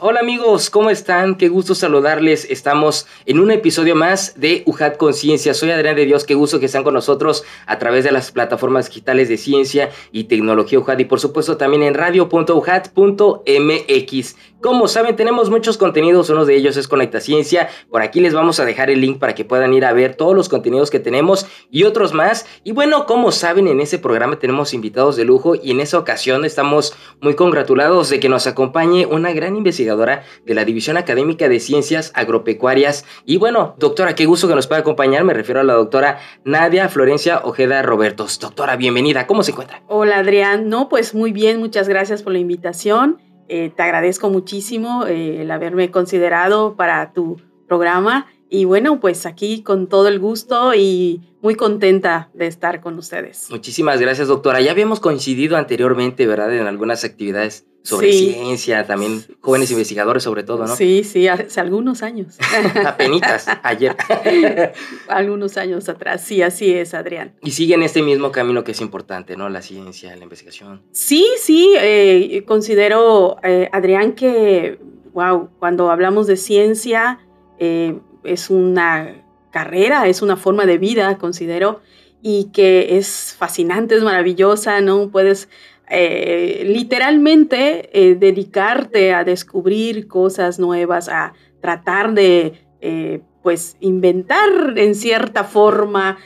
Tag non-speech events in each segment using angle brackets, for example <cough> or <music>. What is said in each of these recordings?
Hola amigos, ¿cómo están? Qué gusto saludarles. Estamos en un episodio más de UJAT Conciencia. Soy Adrián de Dios, qué gusto que están con nosotros a través de las plataformas digitales de ciencia y tecnología UJAT y por supuesto también en radio.ujat.mx. Como saben, tenemos muchos contenidos, uno de ellos es Conecta Ciencia. Por aquí les vamos a dejar el link para que puedan ir a ver todos los contenidos que tenemos y otros más. Y bueno, como saben, en ese programa tenemos invitados de lujo y en esa ocasión estamos muy congratulados de que nos acompañe una gran investigadora de la División Académica de Ciencias Agropecuarias. Y bueno, doctora, qué gusto que nos pueda acompañar. Me refiero a la doctora Nadia Florencia Ojeda Robertos. Doctora, bienvenida. ¿Cómo se encuentra? Hola, Adrián. No, pues muy bien. Muchas gracias por la invitación. Eh, te agradezco muchísimo eh, el haberme considerado para tu programa y bueno, pues aquí con todo el gusto y muy contenta de estar con ustedes. Muchísimas gracias, doctora. Ya habíamos coincidido anteriormente, ¿verdad? En algunas actividades sobre ciencia, también jóvenes investigadores sobre todo, ¿no? Sí, sí, hace algunos años. <laughs> Apenitas, ayer. <laughs> algunos años atrás, sí, así es, Adrián. Y siguen este mismo camino que es importante, ¿no? La ciencia, la investigación. Sí, sí, eh, considero, eh, Adrián, que, wow, cuando hablamos de ciencia, eh, es una carrera, es una forma de vida, considero, y que es fascinante, es maravillosa, ¿no? Puedes eh, literalmente eh, dedicarte a descubrir cosas nuevas, a tratar de, eh, pues, inventar en cierta forma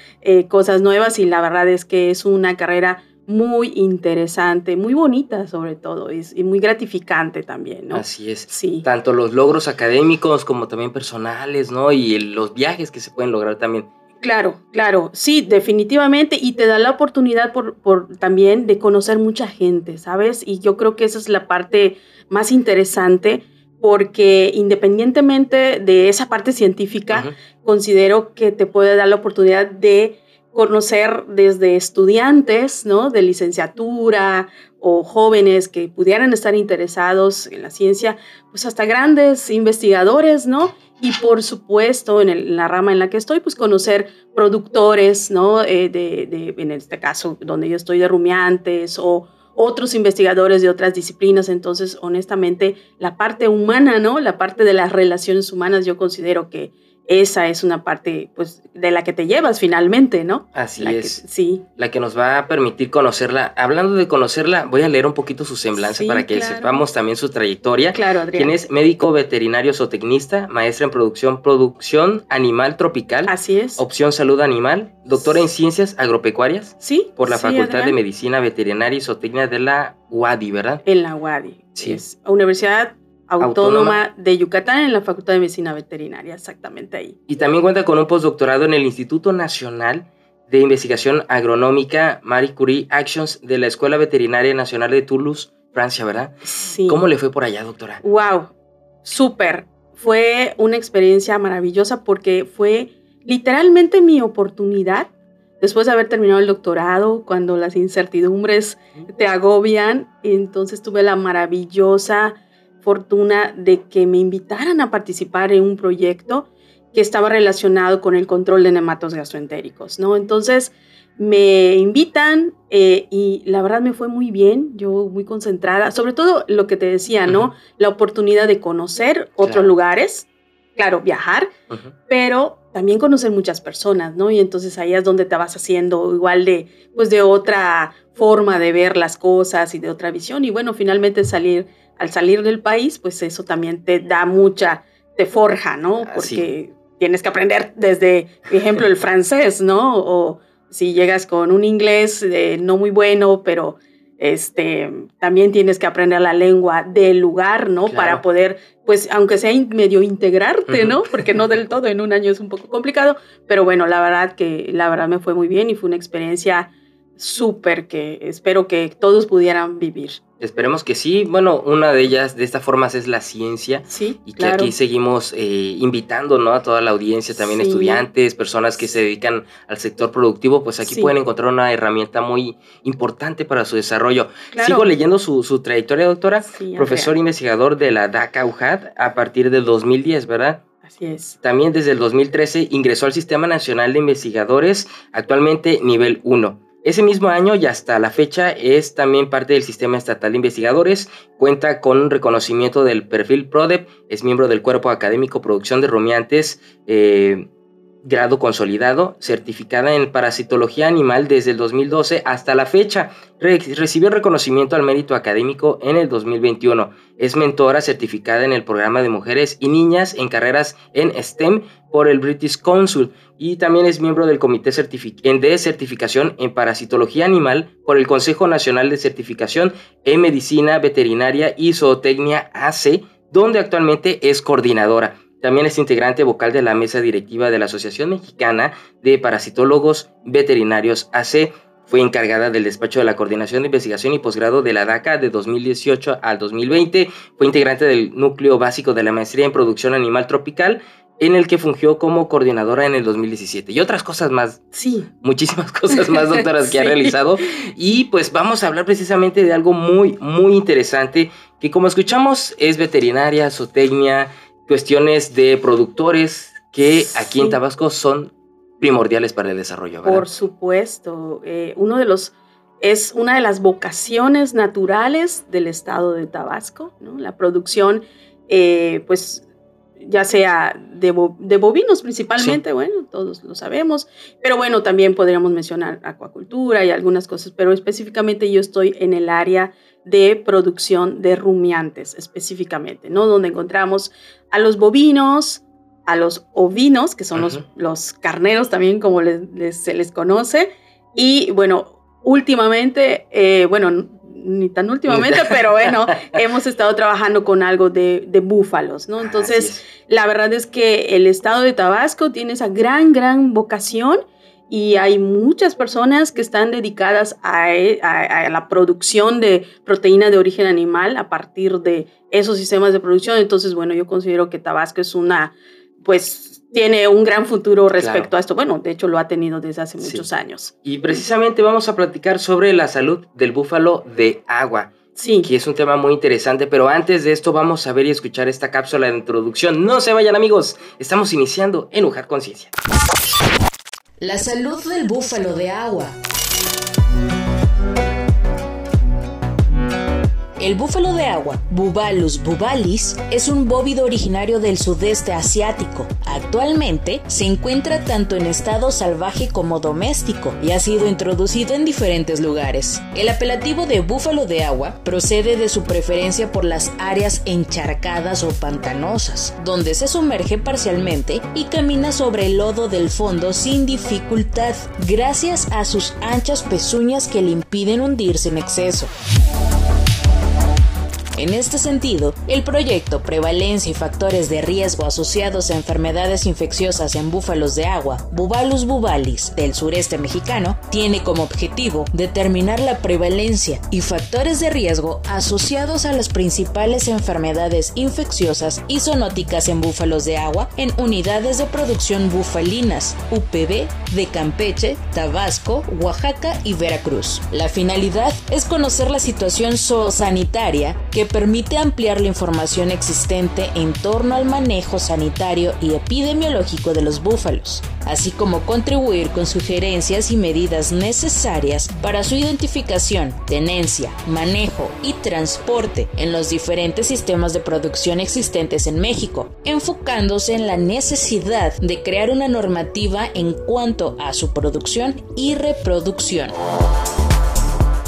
cosas nuevas y la verdad es que es una carrera muy interesante, muy bonita sobre todo y muy gratificante también, ¿no? Así es. Sí. Tanto los logros académicos como también personales, ¿no? Y los viajes que se pueden lograr también Claro, claro, sí, definitivamente, y te da la oportunidad por, por, también de conocer mucha gente, ¿sabes? Y yo creo que esa es la parte más interesante, porque independientemente de esa parte científica, considero que te puede dar la oportunidad de conocer desde estudiantes, ¿no? De licenciatura o jóvenes que pudieran estar interesados en la ciencia, pues hasta grandes investigadores, ¿no? Y por supuesto, en, la rama en la que estoy, pues conocer productores, ¿no? Eh, de, en este caso, donde yo estoy de rumiantes o otros investigadores de otras disciplinas. Entonces, honestamente, la parte humana, ¿no? La parte de las relaciones humanas, yo considero que esa es una parte pues de la que te llevas finalmente, ¿no? Así es. sí. La que nos va a permitir conocerla. Hablando de conocerla, voy a leer un poquito su semblanza para que sepamos también su trayectoria. Claro, Adrián. Quien es médico veterinario zootecnista, maestra en producción, producción animal tropical. Así es. Opción salud animal, doctora en ciencias agropecuarias. Sí. Por la Facultad de Medicina Veterinaria y Zootecnia de la UADI, ¿verdad? En la UADI. Sí. Es Universidad Autónoma, de Yucatán en la Facultad de Medicina Veterinaria, exactamente ahí. Y también cuenta con un postdoctorado en el Instituto Nacional de Investigación Agronómica Marie Curie Actions de la Escuela Veterinaria Nacional de Toulouse, Francia, ¿verdad? Sí. ¿Cómo le fue por allá, doctora? Wow, súper. Fue una experiencia maravillosa porque fue literalmente mi oportunidad después de haber terminado el doctorado, cuando las incertidumbres te agobian, entonces tuve la maravillosa fortuna de que me invitaran a participar en un proyecto que estaba relacionado con el control de nematos gastroentéricos, ¿no? Entonces me invitan eh, y la verdad me fue muy bien, yo muy concentrada, sobre todo lo que te decía, ¿no? La oportunidad de conocer otros lugares, claro, viajar, pero también conocer muchas personas, ¿no? Y entonces ahí es donde te vas haciendo igual de, pues de otra forma de ver las cosas y de otra visión y bueno, finalmente salir al salir del país, pues eso también te da mucha, te forja, ¿no? Ah, Porque tienes que aprender desde, por ejemplo, el <laughs> francés, ¿no? O si llegas con un inglés eh, no muy bueno, pero este, también tienes que aprender la lengua del lugar, ¿no? Para poder, pues, aunque sea medio integrarte, ¿no? Porque no del todo, en un año es un poco complicado, pero bueno, la verdad que, la verdad me fue muy bien y fue una experiencia súper que espero que todos pudieran vivir. Esperemos que sí. Bueno, una de ellas de esta forma es la ciencia. Sí. Y que aquí seguimos eh, invitando ¿no? a toda la audiencia, también estudiantes, personas que se dedican al sector productivo, pues aquí pueden encontrar una herramienta muy importante para su desarrollo. Sigo leyendo su, su trayectoria, doctora. Profesor investigador de la DACA UJAD a partir del 2010, ¿verdad? Así es. También desde el 2013 ingresó al Sistema Nacional de Investigadores, actualmente nivel 1. Ese mismo año y hasta la fecha es también parte del Sistema Estatal de Investigadores, cuenta con reconocimiento del perfil PRODEP, es miembro del Cuerpo Académico Producción de Rumiantes, eh, grado consolidado, certificada en parasitología animal desde el 2012 hasta la fecha. recibió reconocimiento al mérito académico en el 2021. Es mentora certificada en el programa de mujeres y niñas en carreras en STEM por el British Council y también es miembro del Comité de Certificación en Parasitología Animal por el Consejo Nacional de Certificación en Medicina Veterinaria y Zootecnia AC, donde actualmente es coordinadora. También es integrante vocal de la mesa directiva de la Asociación Mexicana de Parasitólogos Veterinarios AC. Fue encargada del despacho de la Coordinación de Investigación y Posgrado de la DACA de 2018 al 2020. Fue integrante del núcleo básico de la maestría en producción animal tropical en el que fungió como coordinadora en el 2017 y otras cosas más. Sí. Muchísimas cosas más, doctoras, <laughs> que ha realizado. Y pues vamos a hablar precisamente de algo muy, muy interesante que como escuchamos es veterinaria, zootecnia, cuestiones de productores que aquí en Tabasco son primordiales para el desarrollo. Por supuesto, eh, uno de los es una de las vocaciones naturales del estado de Tabasco, ¿no? la producción, eh, pues ya sea de, bovinos principalmente, bueno, todos lo sabemos, pero bueno, también podríamos mencionar acuacultura y algunas cosas, pero específicamente yo estoy en el área de producción de rumiantes específicamente, ¿no? Donde encontramos a los bovinos, a los ovinos, que son los, los, carneros también como se les conoce, y bueno, últimamente, eh, bueno, ni tan últimamente, <laughs> pero bueno, hemos estado trabajando con algo de, de búfalos, ¿no? Entonces, la verdad es que el estado de Tabasco tiene esa gran, gran vocación y hay muchas personas que están dedicadas e, a, la producción de proteína de origen animal a partir de esos sistemas de producción. Entonces, bueno, yo considero que Tabasco es una, pues, tiene un gran futuro respecto a esto. Bueno, de hecho lo ha tenido desde hace muchos años. Y precisamente vamos a platicar sobre la salud del búfalo de agua. Sí. Que es un tema muy interesante, pero antes de esto vamos a ver y escuchar esta cápsula de introducción. No se vayan amigos, estamos iniciando en Ujar Conciencia. La salud del búfalo de agua. El búfalo de agua, Bubalus bubalis, es un bóvido originario del sudeste asiático. Actualmente se encuentra tanto en estado salvaje como doméstico y ha sido introducido en diferentes lugares. El apelativo de búfalo de agua procede de su preferencia por las áreas encharcadas o pantanosas, donde se sumerge parcialmente y camina sobre el lodo del fondo sin dificultad, gracias a sus anchas pezuñas que le impiden hundirse en exceso. En este sentido, el proyecto Prevalencia y Factores de Riesgo Asociados a Enfermedades Infecciosas en Búfalos de Agua, Bubalus bubalis, del sureste mexicano, tiene como objetivo determinar la prevalencia y factores de riesgo asociados a las principales enfermedades infecciosas y zoonóticas en búfalos de agua en unidades de producción bufalinas, UPB, de Campeche, Tabasco, Oaxaca y Veracruz. La finalidad es conocer la situación zoosanitaria que permite ampliar la información existente en torno al manejo sanitario y epidemiológico de los búfalos, así como contribuir con sugerencias y medidas necesarias para su identificación, tenencia, manejo y transporte en los diferentes sistemas de producción existentes en México, enfocándose en la necesidad de crear una normativa en cuanto a su producción y reproducción.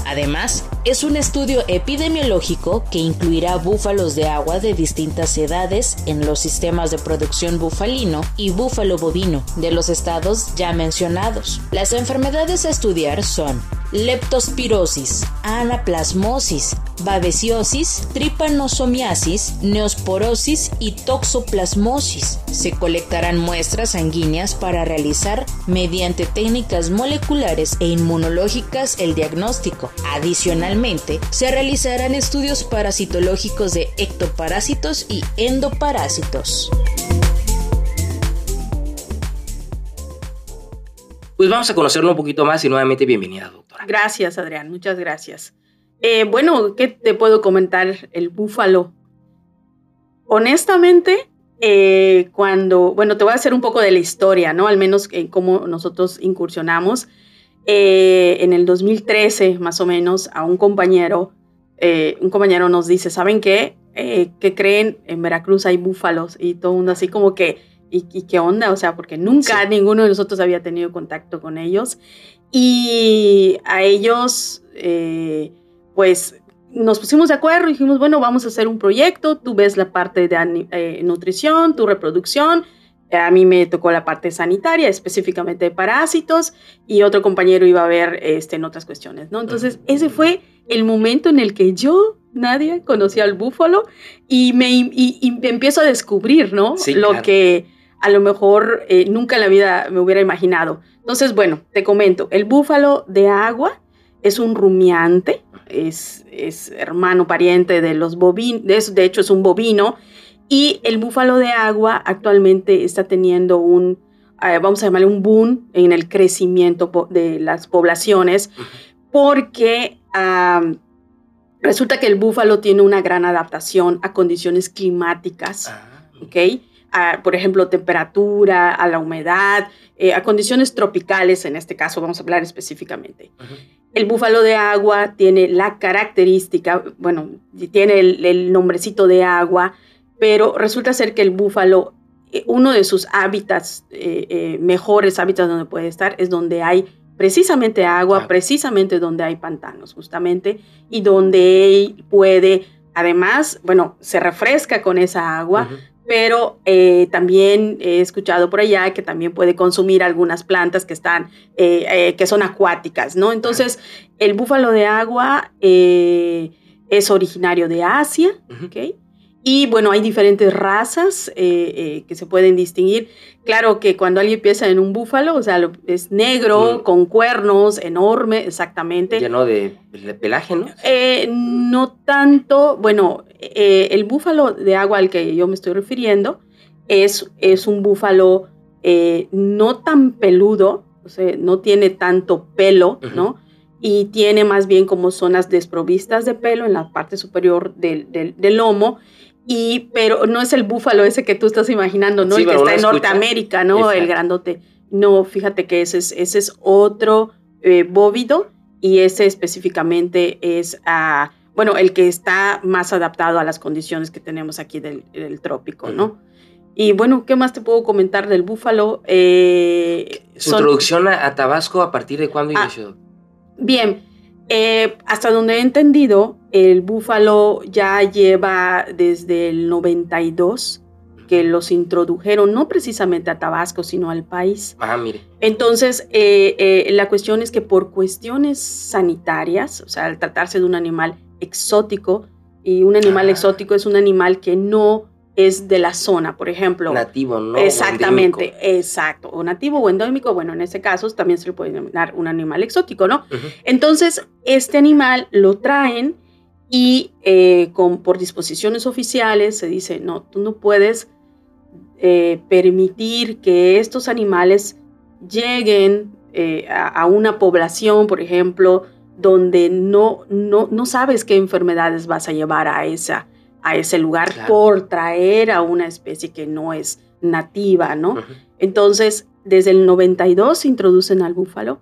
Además, es un estudio epidemiológico que incluirá búfalos de agua de distintas edades en los sistemas de producción bufalino y búfalo bovino de los estados ya mencionados. Las enfermedades a estudiar son leptospirosis, anaplasmosis, babesiosis, tripanosomiasis, neosporosis y toxoplasmosis. Se colectarán muestras sanguíneas para realizar mediante técnicas moleculares e inmunológicas el diagnóstico. Adicionalmente, se realizarán estudios parasitológicos de ectoparásitos y endoparásitos. Pues vamos a conocerlo un poquito más y nuevamente bienvenida, doctora. Gracias, Adrián, muchas gracias. Eh, bueno, ¿qué te puedo comentar? El búfalo. Honestamente, eh, cuando, bueno, te voy a hacer un poco de la historia, ¿no? Al menos en cómo nosotros incursionamos. Eh, en el 2013, más o menos, a un compañero, un compañero nos dice, ¿saben qué? ¿Qué creen? En Veracruz hay búfalos y todo el mundo así como que, ¿y, qué onda? O sea, porque nunca ninguno de nosotros había tenido contacto con ellos. Y a ellos, pues nos pusimos de acuerdo y dijimos, bueno, vamos a hacer un proyecto, tú ves la parte de eh, nutrición, tu reproducción, a mí me tocó la parte sanitaria, específicamente de parásitos, y otro compañero iba a ver este, en otras cuestiones, ¿no? Entonces, ese fue el momento en el que yo, nadie, conocía al búfalo y me, y, empiezo a descubrir, ¿no? lo que a lo mejor eh, nunca en la vida me hubiera imaginado. Entonces, bueno, te comento, el búfalo de agua es un rumiante, es, es hermano pariente de los bovinos, de, hecho es un bovino, y el búfalo de agua actualmente está teniendo un, eh, vamos a llamarle un boom en el crecimiento de las poblaciones, porque resulta que el búfalo tiene una gran adaptación a condiciones climáticas, ah. ¿ok? Por ejemplo, temperatura, a la humedad, eh, a condiciones tropicales, en este caso vamos a hablar específicamente. El búfalo de agua tiene la característica, bueno, tiene el, nombrecito de agua, pero resulta ser que el búfalo, eh, uno de sus hábitats, eh, eh, mejores hábitats donde puede estar, es donde hay precisamente agua, precisamente donde hay pantanos, justamente, y donde puede, además, bueno, se refresca con esa agua, pero eh, también he escuchado por allá que también puede consumir algunas plantas que están, eh, eh, que son acuáticas, ¿no? Entonces, el búfalo de agua es originario de Asia, ¿ok? Y bueno, hay diferentes razas eh, eh, que se pueden distinguir. Claro que cuando alguien piensa en un búfalo, o sea, es negro, con cuernos, enorme, exactamente. Lleno de, pelaje, ¿no? Eh, no tanto, bueno, el búfalo de agua al que yo me estoy refiriendo es, es un búfalo no tan peludo, o sea, no tiene tanto pelo, ¿no? Y tiene más bien como zonas desprovistas de pelo en la parte superior del, del, del lomo y, pero no es el búfalo ese que tú estás imaginando, ¿no? el que está en Norteamérica, ¿no? El grandote. No, fíjate que ese es, ese es otro eh, bóvido y ese específicamente es, uh, bueno, el que está más adaptado a las condiciones que tenemos aquí del, trópico, ¿no? Y bueno, ¿qué más te puedo comentar del búfalo? Eh, Su introducción a, Tabasco, ¿a partir de cuándo ah, inició? Bien, eh, hasta donde he entendido, el búfalo ya lleva desde el 92 que los introdujeron, no precisamente a Tabasco, sino al país. Ah, mire. Entonces, eh, eh, la cuestión es que por cuestiones sanitarias, o sea, al tratarse de un animal exótico, y un animal ah. exótico es un animal que no es de la zona, por ejemplo. Nativo, ¿no? Exactamente, exacto. O nativo o endémico, bueno, en ese caso también se le puede denominar un animal exótico, ¿no? Entonces, este animal lo traen y eh, con, por disposiciones oficiales se dice, no, tú no puedes eh, permitir que estos animales lleguen eh, a, una población, por ejemplo, donde no, no, no sabes qué enfermedades vas a llevar a esa a ese lugar por traer a una especie que no es nativa, ¿no? Entonces, desde el 92 se introducen al búfalo,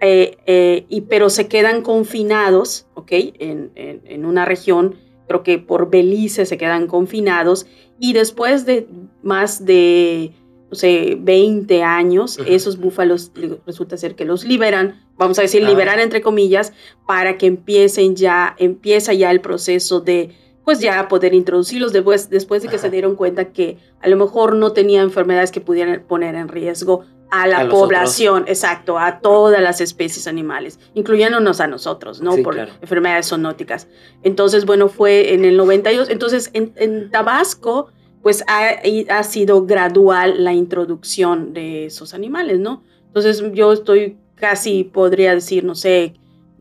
eh, eh, y, pero se quedan confinados, ¿ok? En, en, una región, creo que por Belice se quedan confinados, y después de más de, no sé, 20 años, esos búfalos resulta ser que los liberan, vamos a decir, ah. liberar entre comillas, para que empiecen ya, empieza ya el proceso de pues ya poder introducirlos después, después de que se dieron cuenta que a lo mejor no tenía enfermedades que pudieran poner en riesgo a la población, exacto, a todas las especies animales, incluyéndonos a nosotros, ¿no? Por enfermedades zoonóticas. Entonces, bueno, fue en el 92. Entonces, en, Tabasco, pues ha, ha, sido gradual la introducción de esos animales, ¿no? Entonces, yo estoy casi, podría decir, no sé,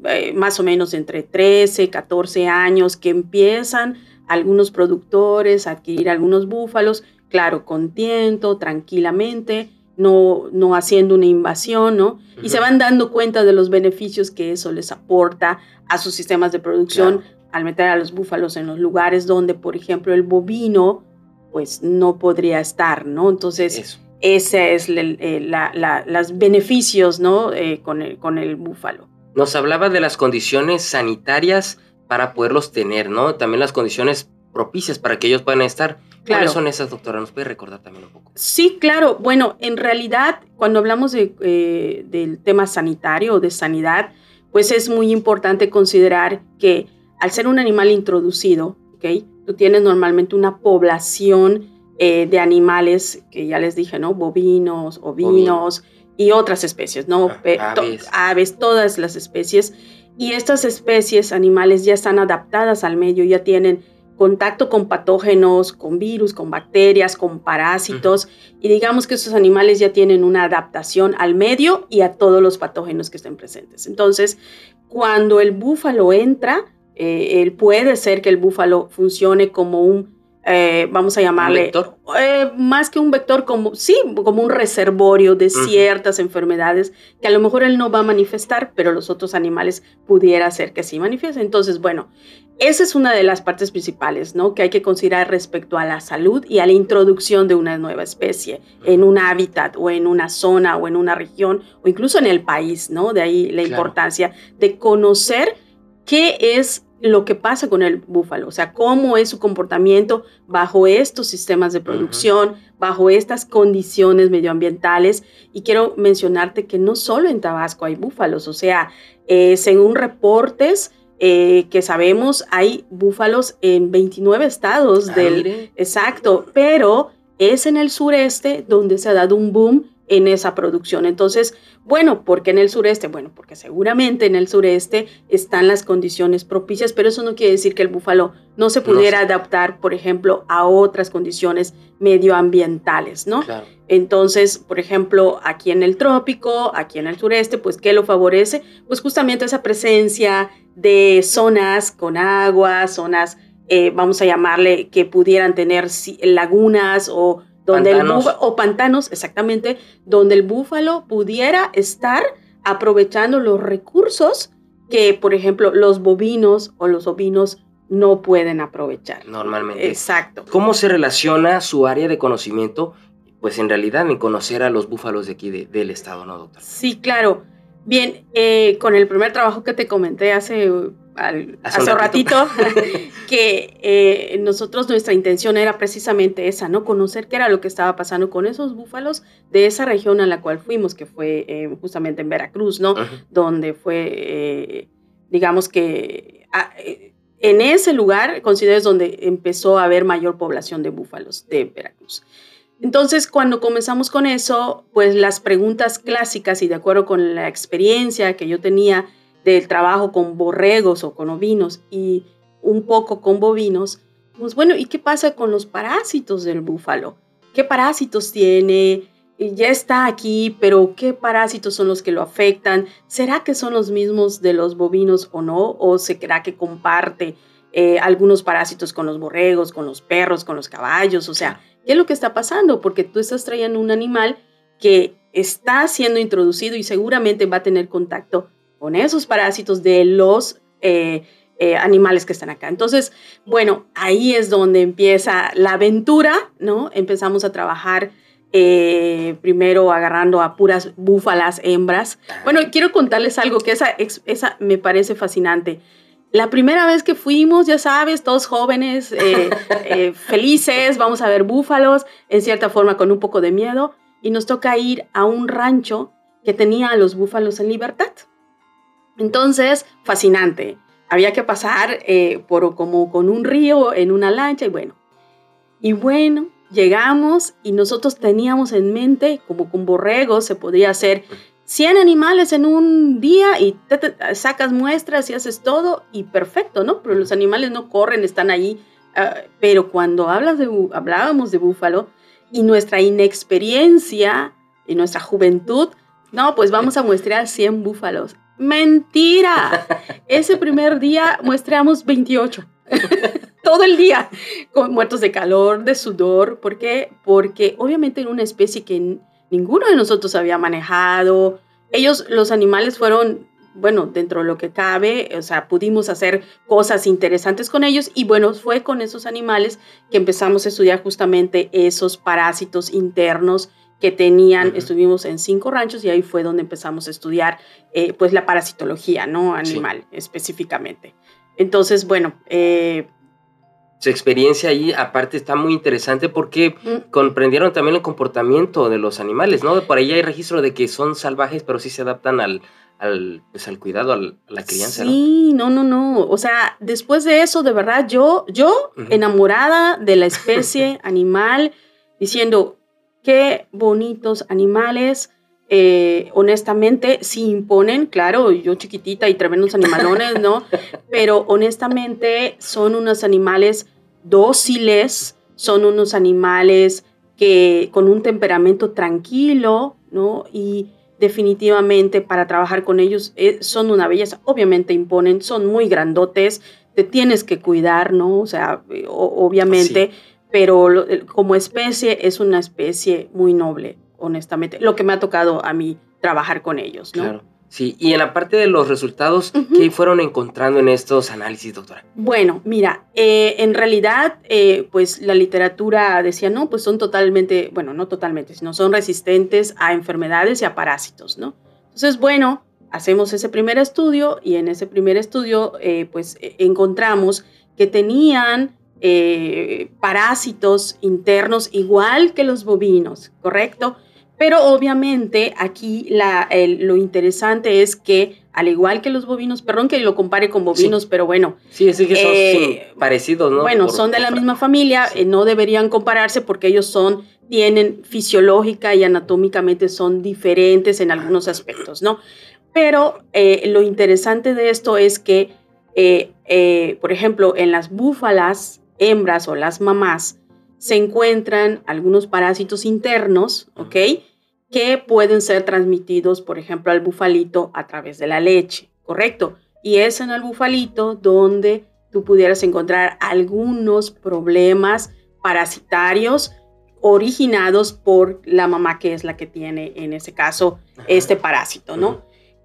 eh, más o menos entre 13, 14 años que empiezan algunos productores a adquirir algunos búfalos, claro, con tiento, tranquilamente no, no haciendo una invasión, ¿no? Y se van dando cuenta de los beneficios que eso les aporta a sus sistemas de producción al meter a los búfalos en los lugares donde, por ejemplo, el bovino, pues no podría estar, ¿no? Entonces, ese es los beneficios, ¿no? Eh, con, el, con el búfalo. Nos hablaba de las condiciones sanitarias para poderlos tener, ¿no? También las condiciones propicias para que ellos puedan estar. ¿Cuáles son esas, doctora? ¿Nos puede recordar también un poco? Sí, claro. Bueno, en realidad, cuando hablamos de, eh, del tema sanitario o de sanidad, pues es muy importante considerar que al ser un animal introducido, ¿ok? Tú tienes normalmente una población eh, de animales que ya les dije, ¿no? Bovinos, ovinos y otras especies, ¿no? Ah, aves. aves, todas las especies. Y estas especies animales ya están adaptadas al medio, ya tienen contacto con patógenos, con virus, con bacterias, con parásitos, y digamos que esos animales ya tienen una adaptación al medio y a todos los patógenos que estén presentes. Entonces, cuando el búfalo entra, eh, él puede ser que el búfalo funcione como un eh, vamos a llamarle, eh, más que un vector, como, sí, como un reservorio de ciertas enfermedades que a lo mejor él no va a manifestar, pero los otros animales pudiera ser que sí manifiesten. Entonces, bueno, esa es una de las partes principales, ¿no? Que hay que considerar respecto a la salud y a la introducción de una nueva especie en un hábitat o en una zona o en una región o incluso en el país, ¿no? De ahí la importancia de conocer qué es lo que pasa con el búfalo, o sea, cómo es su comportamiento bajo estos sistemas de producción, bajo estas condiciones medioambientales. Y quiero mencionarte que no solo en Tabasco hay búfalos, o sea, eh, según reportes eh, que sabemos, hay búfalos en 29 estados ah, del... Exacto, pero es en el sureste donde se ha dado un boom en esa producción. Entonces, bueno, ¿por qué en el sureste? Bueno, porque seguramente en el sureste están las condiciones propicias, pero eso no quiere decir que el búfalo no se pudiera adaptar, por ejemplo, a otras condiciones medioambientales, ¿no? Entonces, por ejemplo, aquí en el trópico, aquí en el sureste, pues, ¿qué lo favorece? Pues justamente esa presencia de zonas con agua, zonas, eh, vamos a llamarle, que pudieran tener lagunas o donde el o pantanos, exactamente, donde el búfalo pudiera estar aprovechando los recursos que, por ejemplo, los bovinos o los ovinos no pueden aprovechar. Normalmente. Exacto. ¿Cómo se relaciona su área de conocimiento? Pues en realidad en conocer a los búfalos de aquí del estado, ¿no, doctor? Sí, claro. Bien, eh, con el primer trabajo que te comenté hace hace, un ratito, <laughs> que eh, nosotros nuestra intención era precisamente esa, ¿no? Conocer qué era lo que estaba pasando con esos búfalos de esa región a la cual fuimos, que fue eh, justamente en Veracruz, ¿no? Donde fue, eh, digamos que en ese lugar, considero es donde empezó a haber mayor población de búfalos de Veracruz. Entonces, cuando comenzamos con eso, pues las preguntas clásicas y de acuerdo con la experiencia que yo tenía, del trabajo con borregos o con ovinos y un poco con bovinos, pues bueno, ¿y qué pasa con los parásitos del búfalo? ¿Qué parásitos tiene? Ya está aquí, pero ¿qué parásitos son los que lo afectan? ¿Será que son los mismos de los bovinos o no? ¿O se cree que comparte eh, algunos parásitos con los borregos, con los perros, con los caballos? O sea, ¿qué es lo que está pasando? Porque tú estás trayendo un animal que está siendo introducido y seguramente va a tener contacto con esos parásitos de los eh, eh, animales que están acá. Entonces, bueno, ahí es donde empieza la aventura, ¿no? Empezamos a trabajar eh, primero agarrando a puras búfalas hembras. Bueno, quiero contarles algo que esa, esa me parece fascinante. La primera vez que fuimos, ya sabes, todos jóvenes, <laughs> felices, vamos a ver búfalos, en cierta forma con un poco de miedo, y nos toca ir a un rancho que tenía a los búfalos en libertad. Entonces, fascinante. Había que pasar eh, por como con un río en una lancha y bueno. Y bueno, llegamos y nosotros teníamos en mente, como con borregos, se podría hacer 100 animales en un día y sacas muestras y haces todo y perfecto, ¿no? Pero los animales no corren, están ahí. Ah, pero cuando hablas de, hablábamos de búfalo y nuestra inexperiencia y nuestra juventud, no, pues vamos a muestrear 100 búfalos. Mentira. Ese primer día muestreamos 28. <laughs> Todo el día, con muertos de calor, de sudor. ¿Por qué? Porque obviamente en una especie que ninguno de nosotros había manejado. Ellos, los animales fueron, bueno, dentro de lo que cabe, o sea, pudimos hacer cosas interesantes con ellos y bueno, fue con esos animales que empezamos a estudiar justamente esos parásitos internos que tenían, estuvimos en cinco ranchos y ahí fue donde empezamos a estudiar eh, pues la parasitología, ¿no? Animal específicamente. Entonces, bueno, eh, su experiencia ahí aparte está muy interesante porque mm. comprendieron también el comportamiento de los animales, ¿no? Por ahí hay registro de que son salvajes, pero sí se adaptan al, al, pues, al cuidado, a la crianza. Sí, ¿no? no, no, O sea, después de eso, de verdad, yo, yo enamorada de la especie <laughs> animal, diciendo, qué bonitos animales. Eh, honestamente, sí imponen, claro, yo chiquitita y tremendos animalones, ¿no? <laughs> Pero honestamente son unos animales dóciles, son unos animales que con un temperamento tranquilo, ¿no? Y definitivamente para trabajar con ellos eh, son una belleza. Obviamente imponen, son muy grandotes, te tienes que cuidar, ¿no? O sea, eh, obviamente pero como especie es una especie muy noble, honestamente. Lo que me ha tocado a mí trabajar con ellos, ¿no? Claro. Sí, y en la parte de los resultados, ¿qué fueron encontrando en estos análisis, doctora? Bueno, mira, eh, en realidad, eh, pues la literatura decía, no, pues son totalmente, bueno, no totalmente, sino son resistentes a enfermedades y a parásitos, ¿no? Entonces, bueno, hacemos ese primer estudio y en ese primer estudio, eh, pues encontramos que tenían eh, parásitos internos igual que los bovinos, ¿correcto? Pero obviamente aquí la, lo interesante es que, al igual que los bovinos, perdón que lo compare con bovinos, pero bueno. Sí, sí que son eh, parecidos, ¿no? Bueno, son de la misma familia, eh, no deberían compararse porque ellos son, tienen fisiológica y anatómicamente son diferentes en algunos aspectos, ¿no? Pero lo interesante de esto es que, por ejemplo, en las búfalas, hembras o las mamás, se encuentran algunos parásitos internos, ¿ok? Que pueden ser transmitidos, por ejemplo, al bufalito a través de la leche, ¿correcto? Y es en el bufalito donde tú pudieras encontrar algunos problemas parasitarios originados por la mamá que es la que tiene, en ese caso, este parásito, ¿no?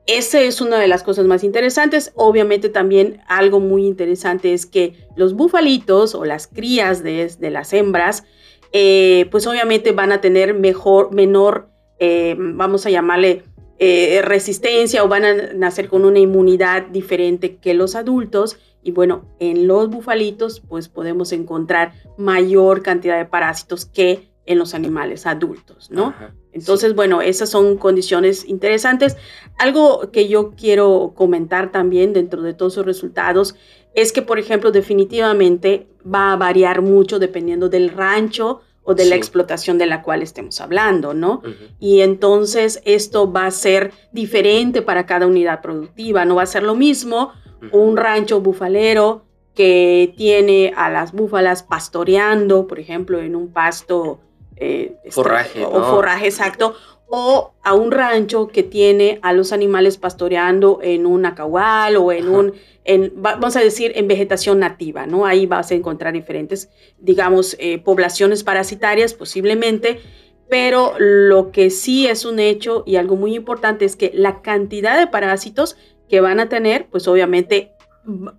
Esa es una de las cosas más interesantes. Obviamente también algo muy interesante es que los bufalitos o las crías de, las hembras, eh, pues obviamente van a tener mejor, menor, eh, vamos a llamarle eh, resistencia o van a nacer con una inmunidad diferente que los adultos. Y bueno, en los bufalitos pues podemos encontrar mayor cantidad de parásitos que en los animales adultos, ¿no? Entonces, bueno, esas son condiciones interesantes. Algo que yo quiero comentar también dentro de todos esos resultados es que, por ejemplo, definitivamente va a variar mucho dependiendo del rancho o de la explotación de la cual estemos hablando, ¿no? Y entonces esto va a ser diferente para cada unidad productiva, no va a ser lo mismo un rancho bufalero que tiene a las búfalas pastoreando, por ejemplo, en un pasto eh, este, forraje. O forraje, exacto. O a un rancho que tiene a los animales pastoreando en un acahual o en un, en, vamos a decir, en vegetación nativa, ¿no? Ahí vas a encontrar diferentes, digamos, eh, poblaciones parasitarias posiblemente, pero lo que sí es un hecho y algo muy importante es que la cantidad de parásitos que van a tener, pues obviamente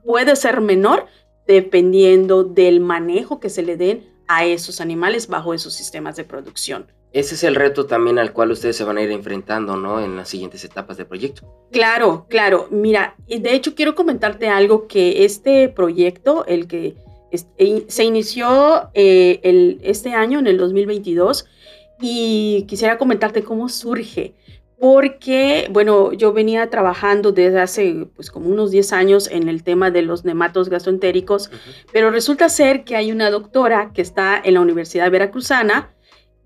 puede ser menor dependiendo del manejo que se le den a esos animales bajo esos sistemas de producción. Ese es el reto también al cual ustedes se van a ir enfrentando, ¿no? En las siguientes etapas del proyecto. Claro, claro. Mira, de hecho quiero comentarte algo que este proyecto, el que e, se inició eh, el, este año, en el 2022, y quisiera comentarte cómo surge. Porque, bueno, yo venía trabajando desde hace pues como unos 10 años en el tema de los nematos gastroentéricos, pero resulta ser que hay una doctora que está en la Universidad Veracruzana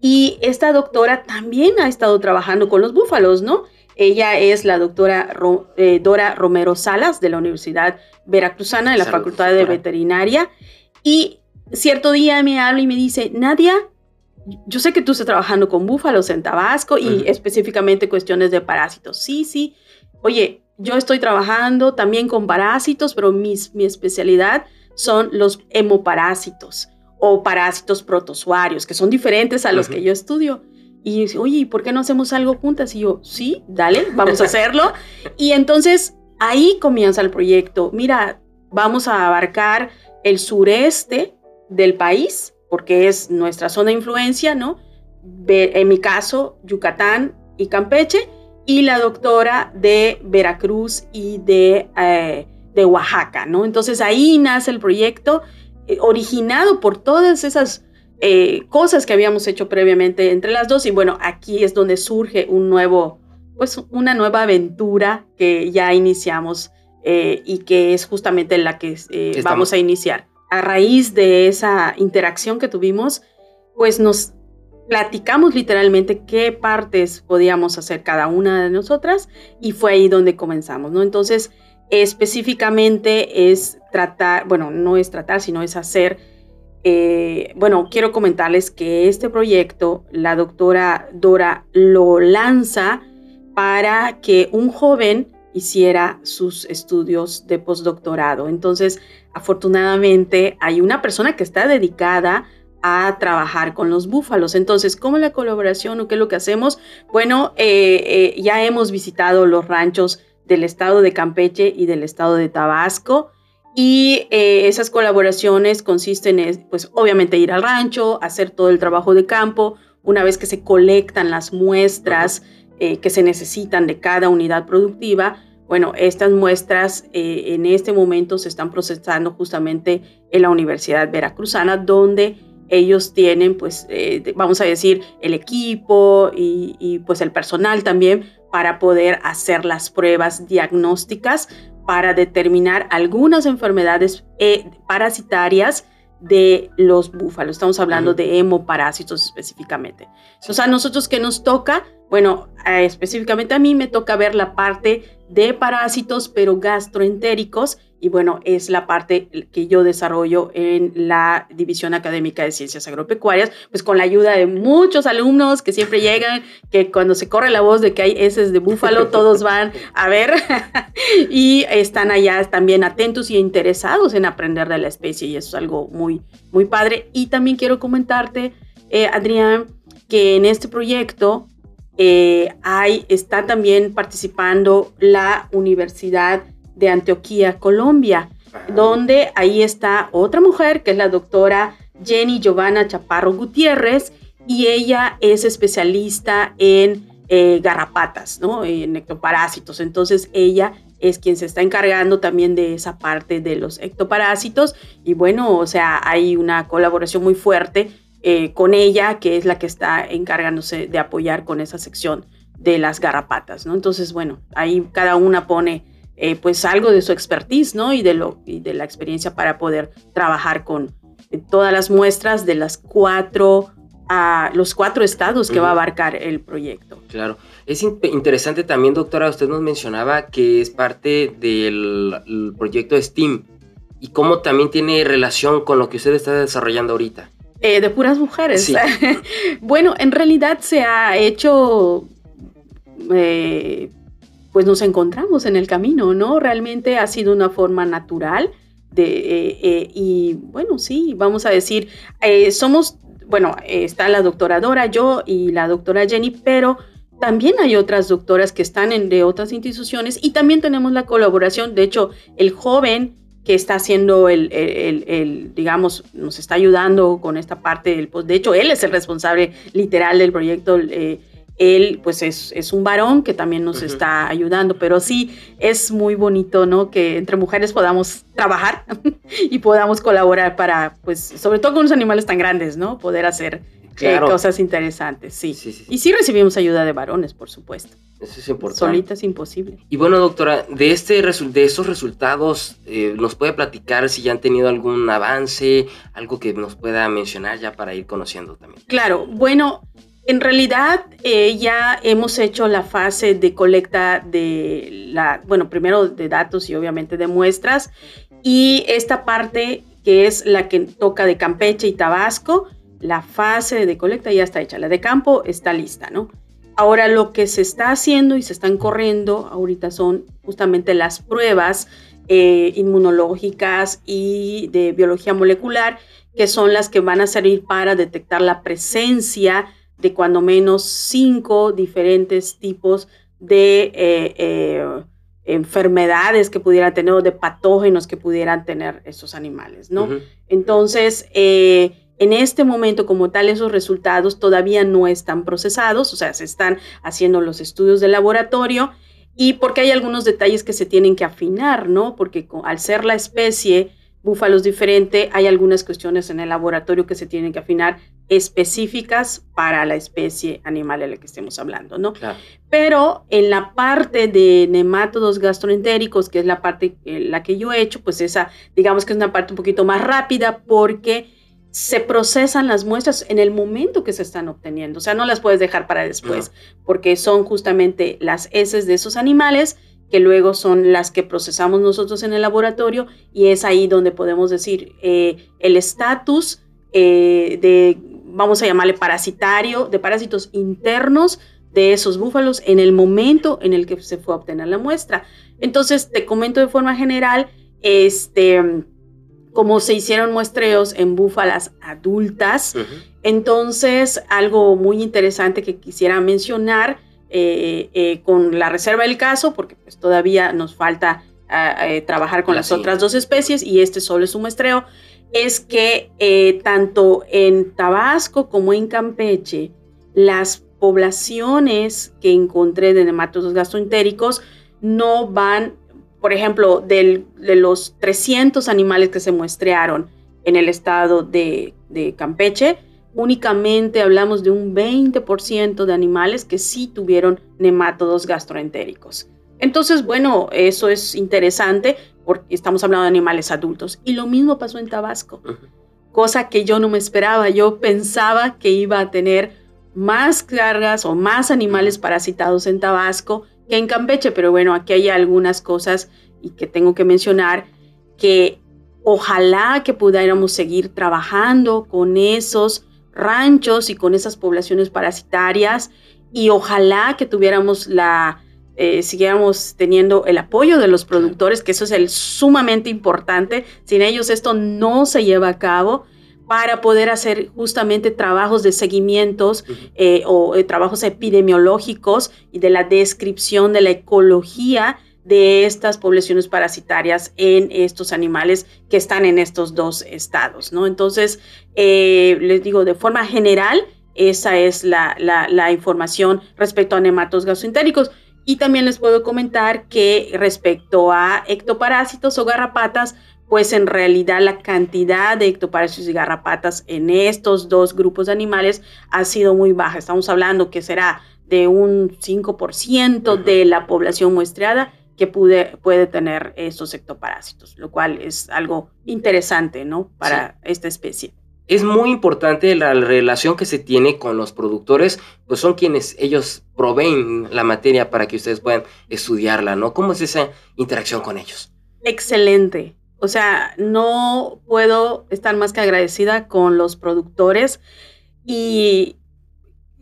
y esta doctora también ha estado trabajando con los búfalos, ¿no? Ella es la doctora eh, Dora Romero Salas de la Universidad Veracruzana de la Facultad de Veterinaria y cierto día me habla y me dice, Nadia, yo sé que tú estás trabajando con búfalos en Tabasco y específicamente cuestiones de parásitos. Sí, sí. Oye, yo estoy trabajando también con parásitos, pero mi especialidad son los hemoparásitos o parásitos protozoarios, que son diferentes a los que yo estudio. Y dice, oye, ¿por qué no hacemos algo juntas? Y yo, sí, dale, vamos a <laughs> hacerlo. y entonces ahí comienza el proyecto. Mira, vamos a abarcar el sureste del país porque es nuestra zona de influencia, ¿no? En mi caso, Yucatán y Campeche, y la doctora de Veracruz y de, eh, de Oaxaca, ¿no? Entonces ahí nace el proyecto eh, originado por todas esas eh, cosas que habíamos hecho previamente entre las dos y bueno, aquí es donde surge un nuevo, pues una nueva aventura que ya iniciamos y que es justamente la que vamos a iniciar a raíz de esa interacción que tuvimos, pues nos platicamos literalmente qué partes podíamos hacer cada una de nosotras y fue ahí donde comenzamos, ¿no? Entonces, específicamente es tratar, bueno, no es tratar, sino es hacer, eh, bueno, quiero comentarles que este proyecto, la doctora Dora lo lanza para que un joven hiciera sus estudios de postdoctorado. Entonces, afortunadamente, hay una persona que está dedicada a trabajar con los búfalos. Entonces, ¿cómo la colaboración o qué es lo que hacemos? Bueno, eh, eh, ya hemos visitado los ranchos del estado de Campeche y del estado de Tabasco. Y eh, esas colaboraciones consisten en, pues, obviamente ir al rancho, hacer todo el trabajo de campo, una vez que se colectan las muestras que se necesitan de cada unidad productiva, bueno, estas muestras eh, en este momento se están procesando justamente en la Universidad Veracruzana, donde ellos tienen, pues, eh, vamos a decir, el equipo y, pues el personal también para poder hacer las pruebas diagnósticas para determinar algunas enfermedades eh, parasitarias de los búfalos. Estamos hablando de hemoparásitos específicamente. O sea, nosotros que nos toca, bueno, específicamente a mí me toca ver la parte de parásitos, pero gastroentéricos. Y bueno, es la parte que yo desarrollo en la División Académica de Ciencias Agropecuarias, pues con la ayuda de muchos alumnos que siempre llegan, que cuando se corre la voz de que hay heces de búfalo, <laughs> todos van a ver <laughs> y están allá también atentos y interesados en aprender de la especie y eso es algo muy, muy padre. Y también quiero comentarte, eh, Adrián, que en este proyecto eh, hay, está también participando la Universidad de Antioquía, Colombia, donde ahí está otra mujer que es la doctora Jenny Giovanna Chaparro Gutiérrez y ella es especialista en eh, garrapatas, ¿no? En ectoparásitos. Entonces ella es quien se está encargando también de esa parte de los ectoparásitos y bueno, o sea, hay una colaboración muy fuerte eh, con ella, que es la que está encargándose de apoyar con esa sección de las garrapatas, ¿no? Entonces, bueno, ahí cada una pone eh, pues algo de su expertise, ¿no? Y de, lo, y de la experiencia para poder trabajar con eh, todas las muestras de las cuatro, a los cuatro estados que va a abarcar el proyecto. Claro. Es interesante también, doctora, usted nos mencionaba que es parte del proyecto STEAM y cómo también tiene relación con lo que usted está desarrollando ahorita. Eh, de puras mujeres. <laughs> bueno, en realidad se ha hecho, eh, pues nos encontramos en el camino, ¿no? Realmente ha sido una forma natural de, eh, y bueno, sí, vamos a decir, somos, bueno, está la doctora Dora, yo y la doctora Jenny, pero... También hay otras doctoras que están en, de otras instituciones y también tenemos la colaboración. De hecho, el joven que está haciendo el, el, digamos, nos está ayudando con esta parte del post. De hecho, él es el responsable literal del proyecto. Eh, él, pues, es, es, un varón que también nos está ayudando, pero sí es muy bonito, ¿no? Que entre mujeres podamos trabajar <laughs> y podamos colaborar para, pues, sobre todo con los animales tan grandes, ¿no? Poder hacer cosas interesantes, sí. Y sí recibimos ayuda de varones, por supuesto. Eso es importante. Solita es imposible. Y bueno, doctora, de, este de estos resultados, eh, ¿nos puede platicar si ya han tenido algún avance, algo que nos pueda mencionar ya para ir conociendo también? Claro, bueno, en realidad eh, ya hemos hecho la fase de colecta de la, bueno, primero de datos y obviamente de muestras, y esta parte que es la que toca de Campeche y Tabasco, la fase de colecta ya está hecha, la de campo está lista, ¿no? Ahora lo que se está haciendo y se están corriendo ahorita son justamente las pruebas eh, inmunológicas y de biología molecular, que son las que van a servir para detectar la presencia de cuando menos cinco diferentes tipos de eh, eh, enfermedades que pudieran tener o de patógenos que pudieran tener esos animales, ¿no? Entonces, en este momento, como tal, esos resultados todavía no están procesados, o sea, se están haciendo los estudios de laboratorio y porque hay algunos detalles que se tienen que afinar, ¿no? Porque al ser la especie búfalos diferente, hay algunas cuestiones en el laboratorio que se tienen que afinar específicas para la especie animal de la que estemos hablando, ¿no? Pero en la parte de nemátodos gastroentéricos, que es la parte la que yo he hecho, pues esa, digamos que es una parte un poquito más rápida porque se procesan las muestras en el momento que se están obteniendo. O sea, no las puedes dejar para después, porque son justamente las heces de esos animales que luego son las que procesamos nosotros en el laboratorio y es ahí donde podemos decir eh, el estatus eh, de, vamos a llamarle parasitario, de parásitos internos de esos búfalos en el momento en el que se fue a obtener la muestra. Entonces, te comento de forma general, este como se hicieron muestreos en búfalas adultas. Entonces, algo muy interesante que quisiera mencionar eh, eh, con la reserva del caso, porque pues, todavía nos falta ah, eh, trabajar con las otras dos especies y este solo es un muestreo, es que tanto en Tabasco como en Campeche, las poblaciones que encontré de nematodos gastroentéricos no van por ejemplo, de los 300 animales que se muestrearon en el estado de, Campeche, únicamente hablamos de un 20% de animales que sí tuvieron nemátodos gastroentéricos. Entonces, bueno, eso es interesante porque estamos hablando de animales adultos. Y lo mismo pasó en Tabasco, cosa que yo no me esperaba. Yo pensaba que iba a tener más cargas o más animales parasitados en Tabasco que en Campeche, pero bueno, aquí hay algunas cosas y que tengo que mencionar que ojalá que pudiéramos seguir trabajando con esos ranchos y con esas poblaciones parasitarias y ojalá que tuviéramos la, eh, siguiéramos teniendo el apoyo de los productores, que eso es el sumamente importante. Sin ellos esto no se lleva a cabo para poder hacer justamente trabajos de seguimientos eh, o eh, trabajos epidemiológicos y de la descripción de la ecología de estas poblaciones parasitarias en estos animales que están en estos dos estados, ¿no? Entonces, eh, les digo, de forma general, esa es la, la, información respecto a nematos gastroentéricos. Y también les puedo comentar que respecto a ectoparásitos o garrapatas, pues en realidad la cantidad de ectoparásitos y garrapatas en estos dos grupos de animales ha sido muy baja. Estamos hablando que será de un 5% de la población muestreada que pude, puede tener estos ectoparásitos, lo cual es algo interesante, ¿no? Para esta especie. Es muy importante la relación que se tiene con los productores, pues son quienes ellos proveen la materia para que ustedes puedan estudiarla, ¿no? ¿Cómo es esa interacción con ellos? Excelente. O sea, no puedo estar más que agradecida con los productores y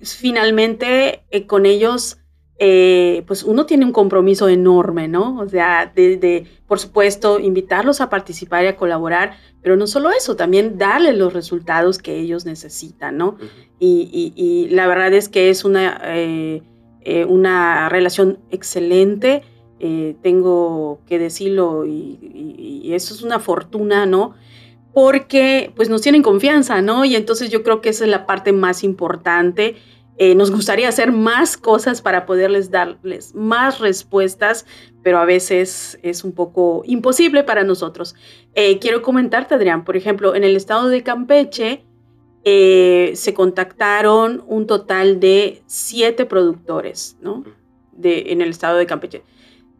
finalmente eh, con ellos, eh, pues uno tiene un compromiso enorme, ¿no? O sea, de, por supuesto, invitarlos a participar y a colaborar, pero no solo eso, también darles los resultados que ellos necesitan, ¿no? y, la verdad es que es una, eh, una relación excelente eh, tengo que decirlo y, eso es una fortuna, ¿no? Porque pues nos tienen confianza, ¿no? Y entonces yo creo que esa es la parte más importante. Eh, nos gustaría hacer más cosas para poderles darles más respuestas, pero a veces es un poco imposible para nosotros. Eh, quiero comentarte, Adrián, por ejemplo, en el estado de Campeche, se contactaron un total de siete productores, ¿no? De, en el estado de Campeche.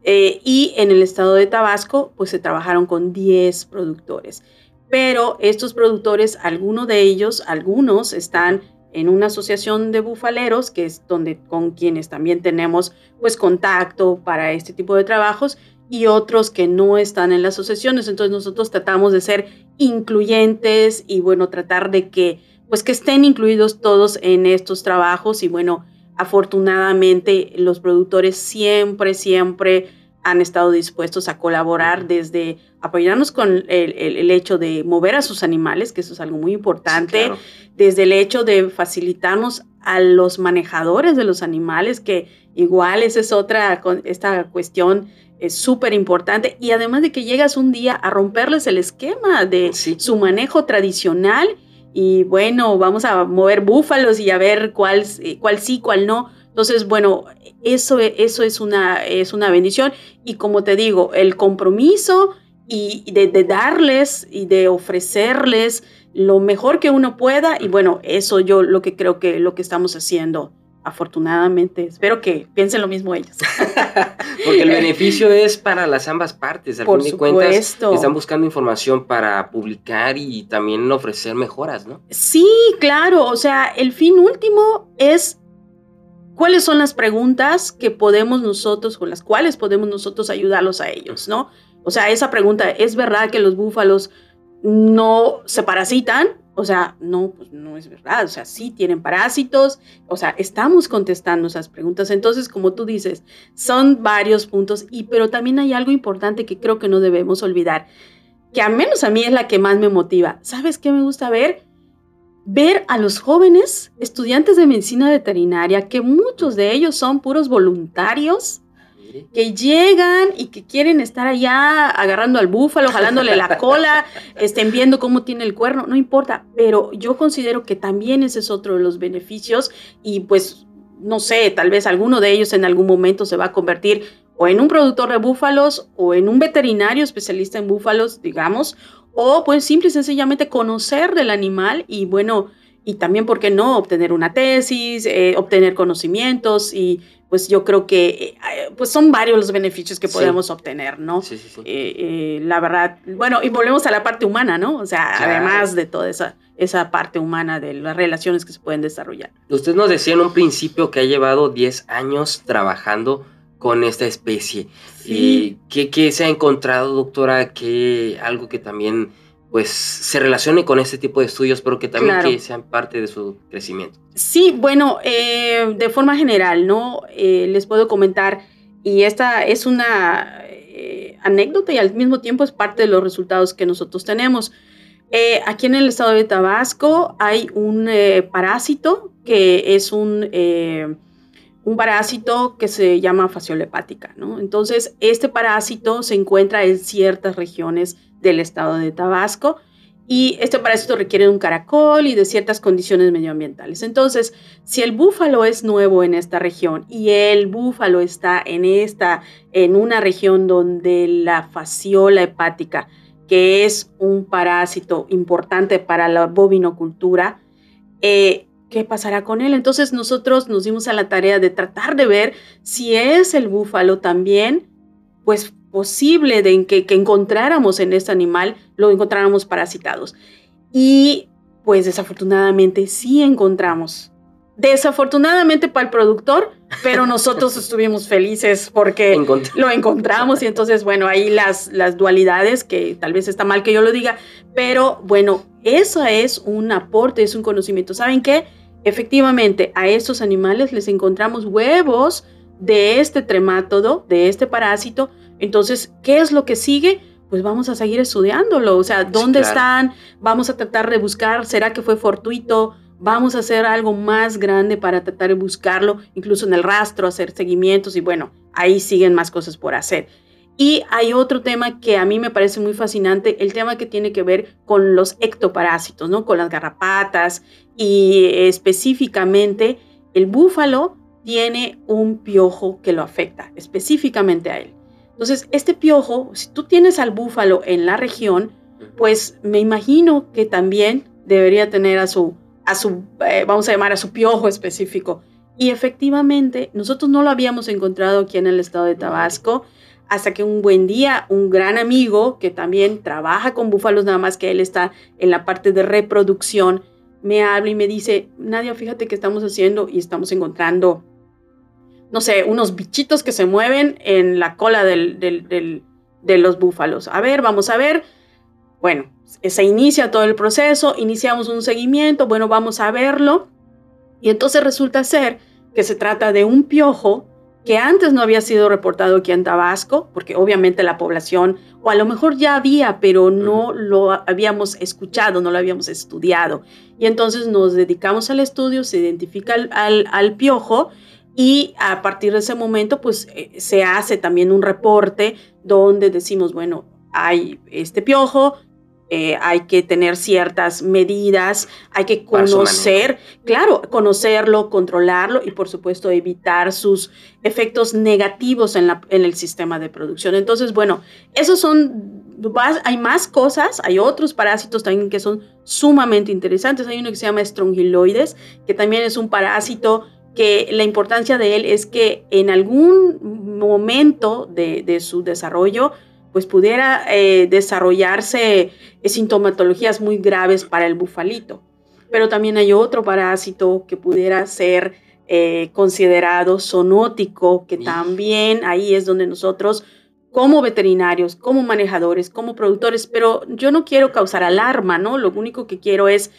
Eh, y en el estado de Tabasco, pues se trabajaron con 10 productores. Pero estos productores, algunos de ellos, algunos están en una asociación de bufaleros, que es donde con quienes también tenemos pues contacto para este tipo de trabajos, y otros que no están en las asociaciones. Entonces nosotros tratamos de ser incluyentes y bueno, tratar de que pues que estén incluidos todos en estos trabajos y bueno, afortunadamente los productores siempre, siempre han estado dispuestos a colaborar desde apoyarnos con el, hecho de mover a sus animales, que eso es algo muy importante, desde el hecho de facilitarnos a los manejadores de los animales, que igual esa es otra, esta cuestión es súper importante, y además de que llegas un día a romperles el esquema de su manejo tradicional y bueno, vamos a mover búfalos y a ver cuál, cuál sí, cuál no. Entonces, bueno, eso, eso es, una, es una bendición. Y como te digo, el compromiso y de, de, darles y de ofrecerles lo mejor que uno pueda. Y bueno, eso yo lo que creo que lo que estamos haciendo afortunadamente. Espero que piensen lo mismo ellos. <laughs> Porque el beneficio es para las ambas partes. Al fin de cuentas, están buscando información para publicar y también ofrecer mejoras, ¿no? Sí, claro. O sea, el fin último es cuáles son las preguntas que podemos nosotros, con las cuales podemos nosotros ayudarlos a ellos, ¿no? O sea, esa pregunta, ¿es verdad que los búfalos no se parasitan? O sea, no, pues no es verdad. O sea, sí tienen parásitos. O sea, estamos contestando esas preguntas. Entonces, como tú dices, son varios puntos. Y pero también hay algo importante que creo que no debemos olvidar, que al menos a mí es la que más me motiva. ¿Sabes qué me gusta ver? Ver a los jóvenes estudiantes de medicina veterinaria, que muchos de ellos son puros voluntarios que llegan y que quieren estar allá agarrando al búfalo, jalándole la cola, estén viendo cómo tiene el cuerno, no importa, pero yo considero que también ese es otro de los beneficios y pues no sé, tal vez alguno de ellos en algún momento se va a convertir o en un productor de búfalos o en un veterinario especialista en búfalos, digamos, o pues simple y sencillamente conocer del animal y bueno, y también, ¿por qué no? Obtener una tesis, eh, obtener conocimientos y pues yo creo que eh, pues son varios los beneficios que podemos obtener, ¿no? Sí, sí, sí. Eh, la verdad, bueno, y volvemos a la parte humana, ¿no? O sea, además de toda esa, esa parte humana de las relaciones que se pueden desarrollar. Usted nos decía en un principio que ha llevado 10 años trabajando con esta especie. ¿Y ¿qué, ¿Qué se ha encontrado, doctora? ¿Qué algo que también pues se relacione con este tipo de estudios, pero que también que sean parte de su crecimiento. Sí, bueno, eh, de forma general, ¿no? Eh, les puedo comentar, y esta es una eh, anécdota y al mismo tiempo es parte de los resultados que nosotros tenemos. aquí en el estado de Tabasco hay un parásito que es un, un parásito que se llama fasciola hepática, ¿no? Entonces, este parásito se encuentra en ciertas regiones del estado de Tabasco. Y este parásito requiere de un caracol y de ciertas condiciones medioambientales. Entonces, si el búfalo es nuevo en esta región y el búfalo está en esta, en una región donde la fasciola hepática, que es un parásito importante para la bovinocultura, eh, ¿qué pasará con él? Entonces nosotros nos dimos a la tarea de tratar de ver si es el búfalo también, pues posible de que, que encontráramos en este animal, lo encontráramos parasitados. Y pues desafortunadamente sí encontramos. Desafortunadamente para el productor, pero nosotros <laughs> estuvimos felices porque lo encontramos y entonces, bueno, ahí las, las dualidades, que tal vez está mal que yo lo diga, pero bueno, eso es un aporte, es un conocimiento. ¿Saben qué? Efectivamente, a estos animales les encontramos huevos de este tremátodo, de este parásito, entonces, ¿qué es lo que sigue? Pues vamos a seguir estudiándolo, o sea, ¿dónde están? Vamos a tratar de buscar, ¿será que fue fortuito? Vamos a hacer algo más grande para tratar de buscarlo, incluso en el rastro, hacer seguimientos y bueno, ahí siguen más cosas por hacer. Y hay otro tema que a mí me parece muy fascinante, el tema que tiene que ver con los ectoparásitos, ¿no? Con las garrapatas y específicamente el búfalo tiene un piojo que lo afecta específicamente a él. Entonces, este piojo, si tú tienes al búfalo en la región, pues me imagino que también debería tener a su, a su, eh, vamos a llamar a su piojo específico. Y efectivamente, nosotros no lo habíamos encontrado aquí en el estado de Tabasco hasta que un buen día un gran amigo que también trabaja con búfalos, nada más que él está en la parte de reproducción, me habla y me dice, Nadia, fíjate que estamos haciendo y estamos encontrando, no sé, unos bichitos que se mueven en la cola de los búfalos. A ver, vamos a ver. Bueno, se inicia todo el proceso, iniciamos un seguimiento, bueno, vamos a verlo. Y entonces resulta ser que se trata de un piojo que antes no había sido reportado aquí en Tabasco, porque obviamente la población, o a lo mejor ya había, pero no lo habíamos escuchado, no lo habíamos estudiado. Y entonces nos dedicamos al estudio, se identifica al, al, piojo y a partir de ese momento pues eh, se hace también un reporte donde decimos, bueno, hay este piojo, eh, hay que tener ciertas medidas, hay que conocer, claro, conocerlo, controlarlo y por supuesto evitar sus efectos negativos en, la, en el sistema de producción. Entonces, bueno, esos son, hay más cosas, hay otros parásitos también que son sumamente interesantes. Hay uno que se llama estrongiloides, que también es un parásito que la importancia de él es que en algún momento de, de su desarrollo, pues pudiera eh, desarrollarse sintomatologías muy graves para el bufalito. Pero también hay otro parásito que pudiera ser eh, considerado zoonótico, que también ahí es donde nosotros como veterinarios, como manejadores, como productores, pero yo no quiero causar alarma, ¿no? Lo único que quiero es,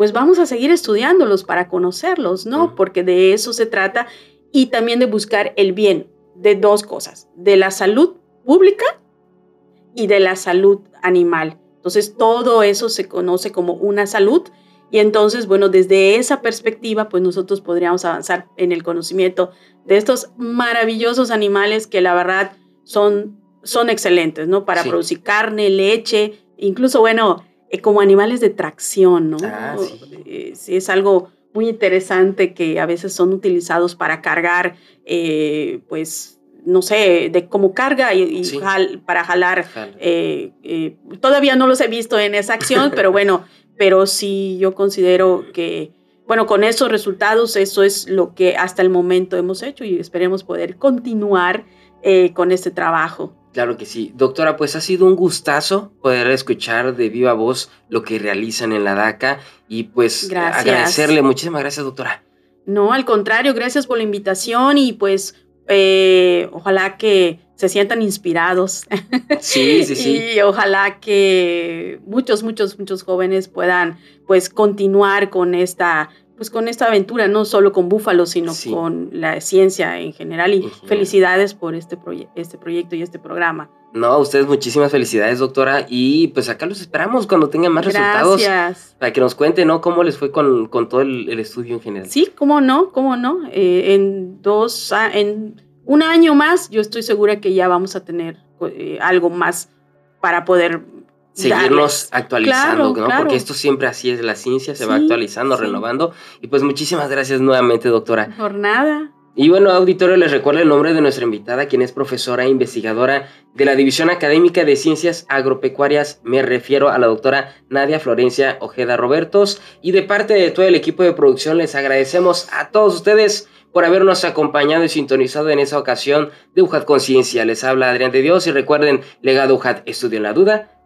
pues vamos a seguir estudiándolos para conocerlos, ¿no? Porque de eso se trata y también de buscar el bien de dos cosas, de la salud pública y de la salud animal. Entonces, todo eso se conoce como una salud y entonces, bueno, desde esa perspectiva, pues nosotros podríamos avanzar en el conocimiento de estos maravillosos animales que la verdad son, son excelentes, ¿no? Para producir carne, leche, incluso, bueno, eh, como animales de tracción, ¿no? Ah, eh, sí. es algo muy interesante que a veces son utilizados para cargar, eh, pues, no sé, de como carga y, para jalar. Eh, todavía no los he visto en esa acción, <laughs> pero bueno, pero sí yo considero que, bueno, con esos resultados, eso es lo que hasta el momento hemos hecho y esperemos poder continuar eh, con este trabajo. Claro que sí. Doctora, pues ha sido un gustazo poder escuchar de viva voz lo que realizan en la DACA y pues agradecerle. Muchísimas gracias, doctora. No, al contrario, gracias por la invitación y pues eh, ojalá que se sientan inspirados. Sí, <laughs> sí, sí. y ojalá que muchos, muchos, muchos jóvenes puedan pues continuar con esta pues con esta aventura, no solo con Búfalo, sino con la ciencia en general. Y felicidades por este, este proyecto y este programa. No, a ustedes muchísimas felicidades, doctora. Y pues acá los esperamos cuando tengan más resultados. Para que nos cuenten, ¿no? Cómo les fue con, con todo el, estudio en general. Sí, cómo no, cómo no. Eh, en dos, en un año más, yo estoy segura que ya vamos a tener eh, algo más para poder seguirnos actualizando, ¿no? Porque esto siempre así es, la ciencia se va actualizando, renovando. Y pues muchísimas gracias nuevamente, doctora. Por nada. Y bueno, auditorio, les recuerdo el nombre de nuestra invitada, quien es profesora e investigadora de la División Académica de Ciencias Agropecuarias. Me refiero a la doctora Nadia Florencia Ojeda Robertos. Y de parte de todo el equipo de producción, les agradecemos a todos ustedes por habernos acompañado y sintonizado en esa ocasión de UJAT Conciencia. Les habla Adrián de Dios y recuerden, legado UJAT, estudio en la duda,